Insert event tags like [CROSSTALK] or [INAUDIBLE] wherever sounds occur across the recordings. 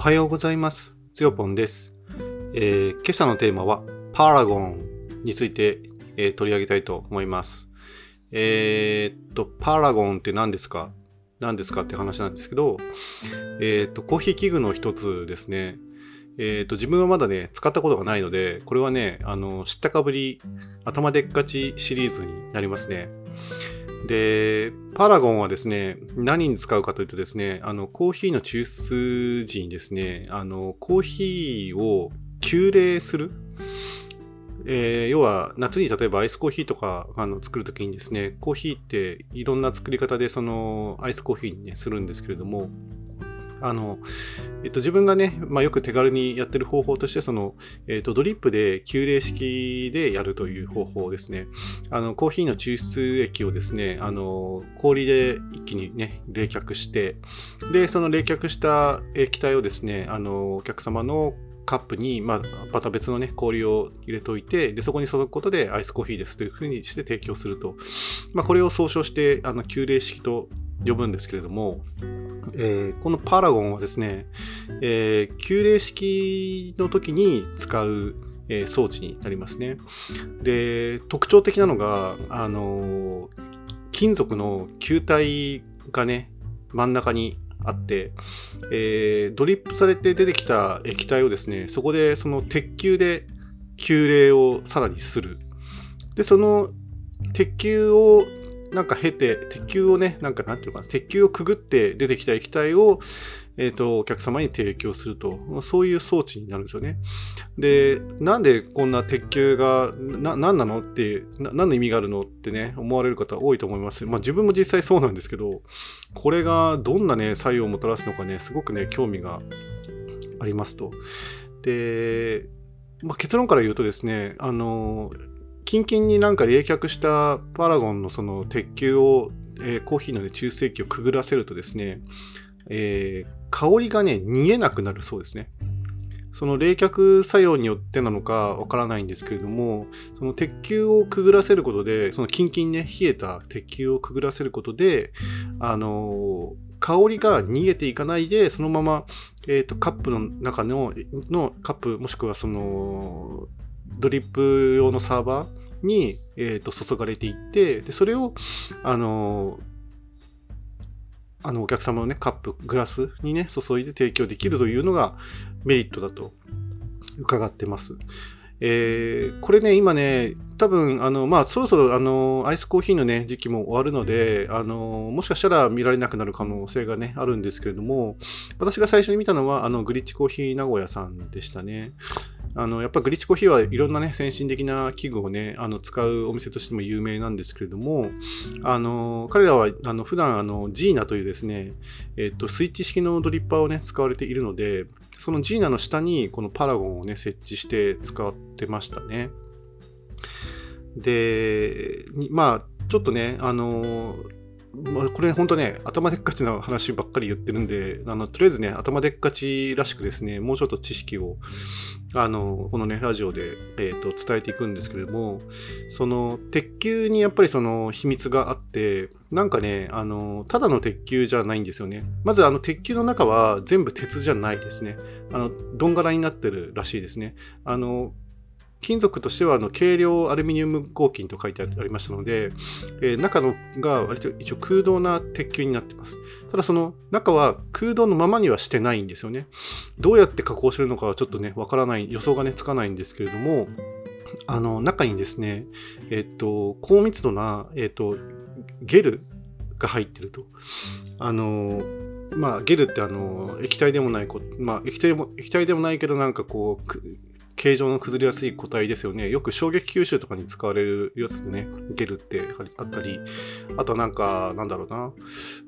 おはようございます。つよぽんです、えー今朝のテーマはパラゴンについて、えー取り上げたいと思います。えーっと、パラゴンって何ですか？何ですかって話なんですけど、えっと、コーヒー器具の一つですね。えっと、自分はまだね、使ったことがないので、これはね、あの、知ったかぶり、頭でっかちシリーズになりますね。で、パラゴンはですね、何に使うかというとですね、あの、コーヒーの抽出時にですね、あの、コーヒーを急冷する。えー要は夏に例えばアイスコーヒーとかあの作るときにですね、コーヒーっていろんな作り方でそのアイスコーヒーに、ね、するんですけれども、あの、えっと、自分がね、まあ、よく手軽にやってる方法として、その、えっと、ドリップで急冷式でやるという方法ですね。あの、コーヒーの抽出液をですね、あの、氷で一気にね、冷却して、で、その冷却した液体をですね、あの、お客様のカップに、まあ、また別のね、氷を入れておいて、で、そこに注ぐことでアイスコーヒーですというふうにして提供すると。まあ、これを総称して、あの、急冷式と呼ぶんですけれども、えーこのパラゴンはですね、えー急冷式の時に使う、えー装置になりますね。で、特徴的なのが、あの金属の球体がね、真ん中にあって、えードリップされて出てきた液体をですね、そこでその鉄球で急冷をさらにする。で、その鉄球をなんか経て、鉄球をね、なんかなんていうか、鉄球をくぐって出てきた液体を、えっ、と、お客様に提供すると、そういう装置になるんですよね。で、なんでこんな鉄球が、な、なんなのって、な何の意味があるのってね、思われる方多いと思います。まあ自分も実際そうなんですけど、これがどんなね、作用をもたらすのかね、すごくね、興味がありますと。で、まあ、結論から言うとですね、あの、キンキンになんか冷却したパラゴンのその鉄球を、えーコーヒーの、ね、抽出液をくぐらせるとですね、えー香りがね、逃げなくなるそうですね。その冷却作用によってなのかわからないんですけれども、その鉄球をくぐらせることで、そのキンキンね、冷えた鉄球をくぐらせることで、あのー香りが逃げていかないで、そのまま、えーとカップの中ののカップ、もしくはそのドリップ用のサーバーに、えーと注がれていって、でそれを、あのーあのお客様のね、カップ、グラスにね、注いで提供できるというのがメリットだと伺ってます。えーこれね、今ね、多分あの、まあ、そろそろあのアイスコーヒーの、ね、時期も終わるのであの、もしかしたら見られなくなる可能性が、ね、あるんですけれども、私が最初に見たのはあのグリッチコーヒー名古屋さんでしたね。あのやっぱグリチコーヒーはいろんな、ね、先進的な器具を、ね、あの使うお店としても有名なんですけれども、あの彼らはあの普段あのジーナというですね、えっと、スイッチ式のドリッパーを、ね、使われているので、そのジーナの下にこのパラゴンを、ね、設置して使ってましたね。で、まあ、ちょっとね、あのまあこれ本当ね、頭でっかちな話ばっかり言ってるんで、あのとりあえずね、頭でっかちらしくですね、もうちょっと知識を、あのこのね、ラジオで、えーと伝えていくんですけれども、その鉄球にやっぱりその秘密があって、なんかね、あのただの鉄球じゃないんですよね。まずあの鉄球の中は全部鉄じゃないですね。あの、どんがらになってるらしいですね。あの、金属としてはあの軽量アルミニウム合金と書いてありましたので、えー中のが割と一応空洞な鉄球になってます。ただその中は空洞のままにはしてないんですよね。どうやって加工してるのかはちょっとね、わからない、予想がね、つかないんですけれども、あの、中にですね、えっと、高密度な、えっと、ゲルが入ってると。あの、まあ、ゲルってあの、液体でもないこ、まあ、液体も、液体でもないけど、なんかこう、形状の崩れやすい固体ですよね。よく衝撃吸収とかに使われるやつでね、ゲルってあったり、あとなんか、なんだろうな、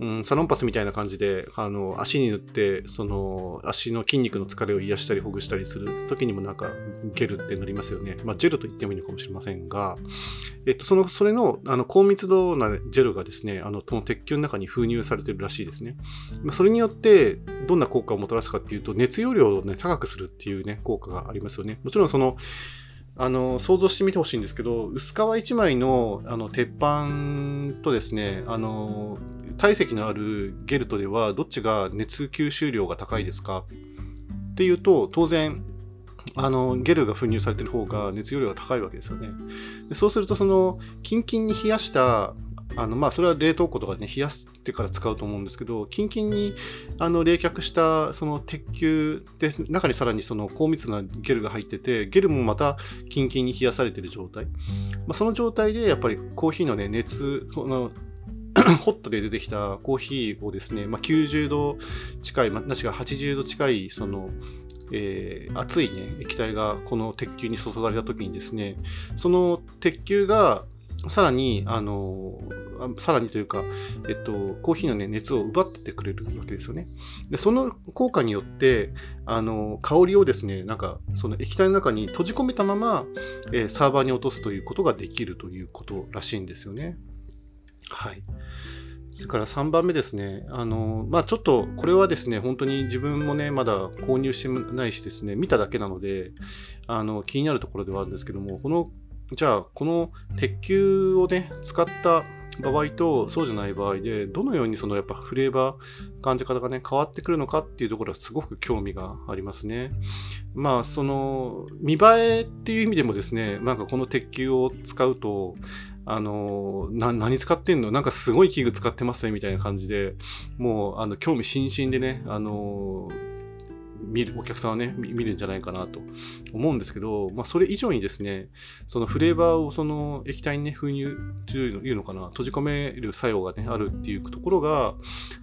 うん、サロンパスみたいな感じで、あの、足に塗って、その、足の筋肉の疲れを癒したりほぐしたりする時にもなんか、ゲルって塗りますよね。まあ、ジェルと言ってもいいのかもしれませんが、えっと、その、それの、あの、高密度なジェルがですね、あの、この鉄球の中に封入されてるらしいですね。まあそれによって、どんな効果をもたらすかっていうと、熱容量をね、高くするっていうね、効果がありますよね。もちろんその、あの想像してみてほしいんですけど、薄皮1枚のあの鉄板とですね、あの体積のあるゲルトでは、どっちが熱吸収量が高いですか？っていうと、当然、あのゲルが封入されてる方が熱容量が高いわけですよね。そうすると、そのキンキンに冷やしたあのまあ、それは冷凍庫とかで、ね、冷やしてから使うと思うんですけど、キンキンにあの冷却したその鉄球で、中にさらにその高密なゲルが入ってて、ゲルもまたキンキンに冷やされてる状態。まあ、その状態でやっぱりコーヒーの、ね、熱、この [COUGHS] ホットで出てきたコーヒーをですね、まあ、90度近い、まあ、なしが80度近い、その、えー、熱い、ね、液体がこの鉄球に注がれた時にですね、その鉄球がさらに、あの、さらにというか、えっと、コーヒーの、ね、熱を奪っててくれるわけですよね。で、その効果によって、あの、香りをですね、なんか、その液体の中に閉じ込めたまま、えー、サーバーに落とすということができるということらしいんですよね。はい。それから3番目ですね。あの、まあちょっと、これはですね、本当に自分もね、まだ購入してないしですね、見ただけなので、あの、気になるところではあるんですけども、このじゃあ、この鉄球をね、使った場合とそうじゃない場合で、どのようにそのやっぱフレーバー、感じ方がね、変わってくるのかっていうところはすごく興味がありますね。まあ、その、見栄えっていう意味でもですね、なんかこの鉄球を使うと、あの、何使ってんの？なんかすごい器具使ってますねみたいな感じで、もう、あの、興味津々でね、あの、見るお客さんはね見るんじゃないかなと思うんですけど、まあ、それ以上にですねそのフレーバーをその液体に、ね、封入というのかな閉じ込める作用が、ね、あるっていうところが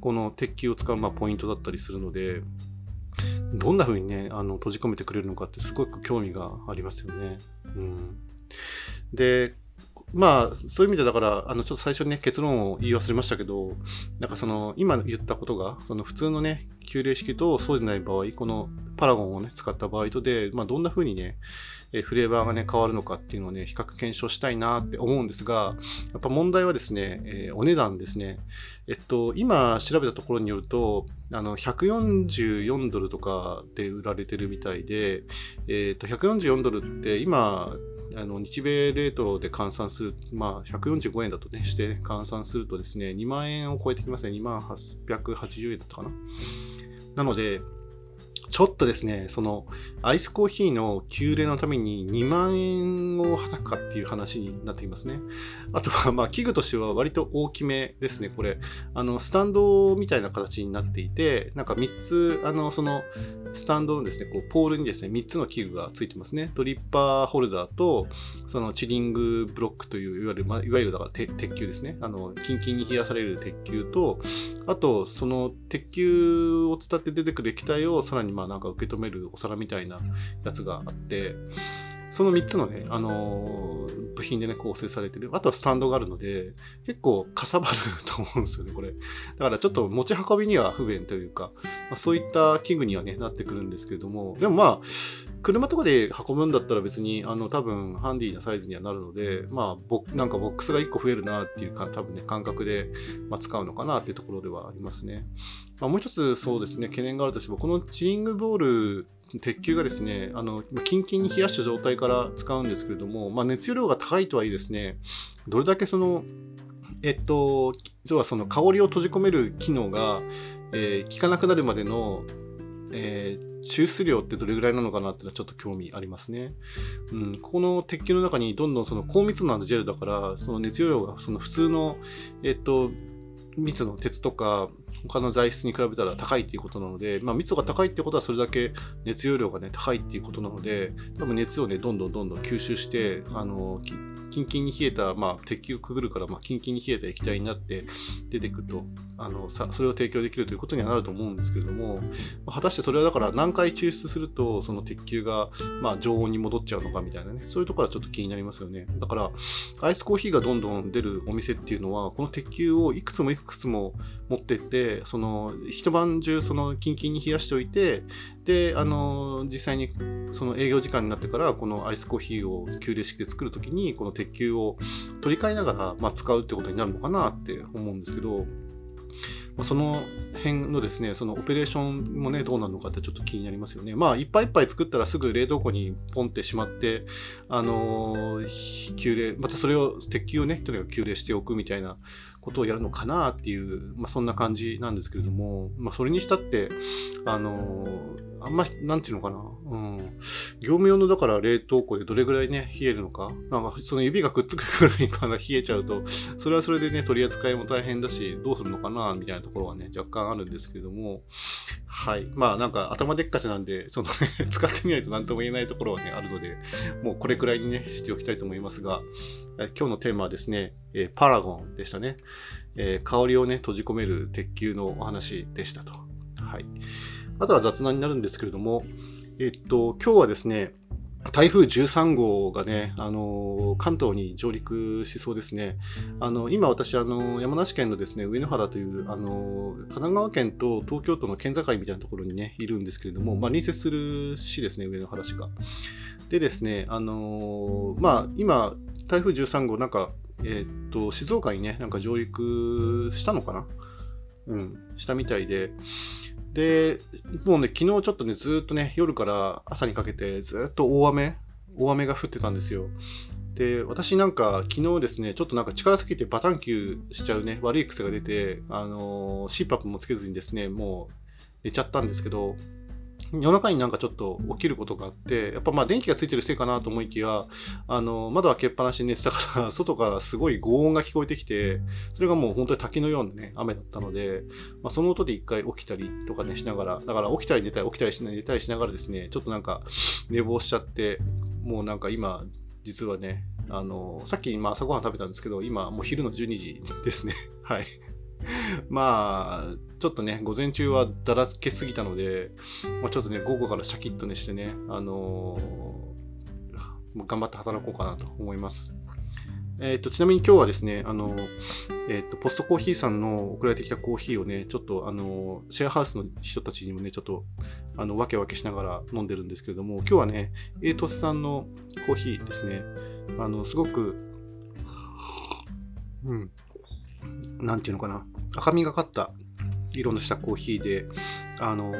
この鉄球を使うまあポイントだったりするのでどんな風にねあの閉じ込めてくれるのかってすごく興味がありますよね。うん、でまあ、そういう意味でだから、あの、ちょっと最初にね、結論を言い忘れましたけど、なんかその、今言ったことが、その普通のね、旧礼式とそうじゃない場合、このパラゴンをね、使った場合とで、まあ、どんな風にね、えフレーバーがね、変わるのかっていうのをね、比較検証したいなって思うんですが、やっぱ問題はですね、えー、お値段ですね。えっと、今調べたところによると、あの、144ドルとかで売られてるみたいで、えっと、144ドルって今、あの日米レートで換算する、まあ、145円だとね、して換算するとですね、2万円を超えてきますね。2万880円だったかな。なので、ちょっとですね、そのアイスコーヒーの急冷のために2万円をはたくかっていう話になってきますね。あとは、まあ、器具としては割と大きめですね、これ。あの、スタンドみたいな形になっていて、なんか3つ、あの、その、スタンドのですね、こうポールにですね、3つの器具がついてますね。ドリッパーホルダーと、そのチリングブロックという、いわゆる、まあ、いわゆるだから鉄球ですね。あの、キンキンに冷やされる鉄球と、あと、その鉄球を伝って出てくる液体をさらにまあなんか受け止めるお皿みたいなやつがあって、その3つのね、あのー、部品でね、構成されてる。あとはスタンドがあるので、結構かさばると思うんですよね、これ。だからちょっと持ち運びには不便というか、まあ、そういった器具にはね、なってくるんですけれども、でもまあ、車とかで運ぶんだったら別に、あの、多分ハンディなサイズにはなるので、まあ、ボなんかボックスが1個増えるなっていうか、多分ね、感覚で、まあ、使うのかなっていうところではありますね。まあ、もう一つそうですね、懸念があるとしても、このチリングボール鉄球がですね、あの、キンキンに冷やした状態から使うんですけれども、まあ、熱量が高いとはいえですね、どれだけその、えっと、要はその香りを閉じ込める機能が、えー、効かなくなるまでの、えー、抽出量ってどれぐらいなのかなっていうのはちょっと興味ありますね。うん、ここの鉄球の中にどんどんその高密度なジェルだから、その熱容量がその普通の、えっと、密の鉄とか他の材質に比べたら高いっていうことなので、まあ、密度が高いってことはそれだけ熱容量がね高いっていうことなので多分熱をねどんどんどんどん吸収してあのキンキンに冷えた、まあ、鉄球くぐるから、まあ、キンキンに冷えた液体になって出てくるとあのさ、それを提供できるということにはなると思うんですけれども、ま、果たしてそれはだから何回抽出すると、その鉄球が、まあ、常温に戻っちゃうのかみたいなね、そういうところはちょっと気になりますよね。だから、アイスコーヒーがどんどん出るお店っていうのは、この鉄球をいくつもいくつも持ってって、その一晩中そのキンキンに冷やしておいて、で、あの、実際にその営業時間になってから、このアイスコーヒーを急冷式で作るときに、この鉄球を取り替えながら、まあ、使うってことになるのかなって思うんですけど、まあ、その辺のですね、そのオペレーションもね、どうなるのかってちょっと気になりますよね。まあ、いっぱいいっぱい作ったらすぐ冷凍庫にポンってしまって、あのー、急冷、またそれを、鉄球をね、とにかく急冷しておくみたいなことをやるのかなっていう、まあ、そんな感じなんですけれども、まあ、それにしたって、あの、あんま、なんていうのかな、うん、業務用のだから冷凍庫でどれぐらいね、冷えるのか、なんかその指がくっつくぐらいま冷えちゃうと、それはそれでね、取り扱いも大変だし、どうするのかな、みたいなところはね、若干あるんですけれども、はい。まあなんか頭でっかちなんで、そのね、[LAUGHS] 使ってみないと何とも言えないところはね、あるので、もうこれくらいにね、しておきたいと思いますが、今日のテーマはですね、え、パラゴンでしたね、え、香りをね、閉じ込める鉄球のお話でしたと。はい。あとは雑談になるんですけれども、えっと、今日はですね、台風13号がね、あの関東に上陸しそうですね。あの今、私、あの山梨県のですね上野原というあの神奈川県と東京都の県境みたいなところに、ね、いるんですけれども、まあ、隣接する市ですね、上野原市が。でですね、あのまあ、今、台風13号、なんか、えー、っと、静岡にね、なんか上陸したのかな？うん、したみたいで、で、もうね、昨日ちょっとね、ずっとね、夜から朝にかけてずっと大雨、大雨が降ってたんですよ。で、私なんか昨日ですね、ちょっとなんか力すぎてバタンキューしちゃうね、悪い癖が出て、あのー、CPAP もつけずにですね、もう寝ちゃったんですけど、夜中になんかちょっと起きることがあって、やっぱまあ電気がついてるせいかなと思いきや、あの、窓開けっぱなしに寝てたから、[LAUGHS] 外からすごい轟音が聞こえてきて、それがもう本当に滝のようなね、雨だったので、まあ、その音で一回起きたりとかね、しながら、だから起きたり寝たり起きたりし寝たりしながらですね、ちょっとなんか寝坊しちゃって、もうなんか今、実はね、あの、さっきまあ朝ごはん食べたんですけど、今もう昼の12時ですね。[LAUGHS] はい。[LAUGHS] まあ、ちょっとね、午前中はだらけすぎたので、まあ、ちょっとね、午後からシャキッとねしてね、あのー、頑張って働こうかなと思います。えーと、ちなみに今日はですね、あのえーと、ポストコーヒーさんの送られてきたコーヒーをね、ちょっとあのシェアハウスの人たちにもね、ちょっとあの分け分けしながら飲んでるんですけれども、今日はね、エイトスさんのコーヒーですね、あのすごく、うん、なんていうのかな、赤みがかった色のしたコーヒーで、あの、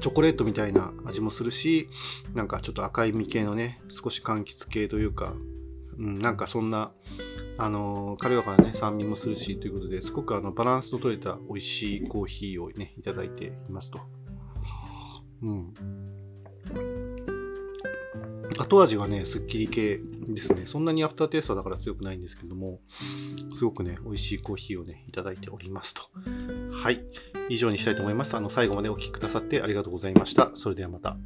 チョコレートみたいな味もするし、なんかちょっと赤い実系のね、少し柑橘系というか、うん、なんかそんな、あの、軽やかなね、酸味もするし、ということで、すごくあのバランスの取れた美味しいコーヒーをね、いただいていますと。うん。後味がね、すっきり系ですね。そんなにアフターテイストだから強くないんですけども、すごくね、美味しいコーヒーをね、いただいておりますと。はい。以上にしたいと思います。あの、最後までお聴きくださってありがとうございました。それではまた。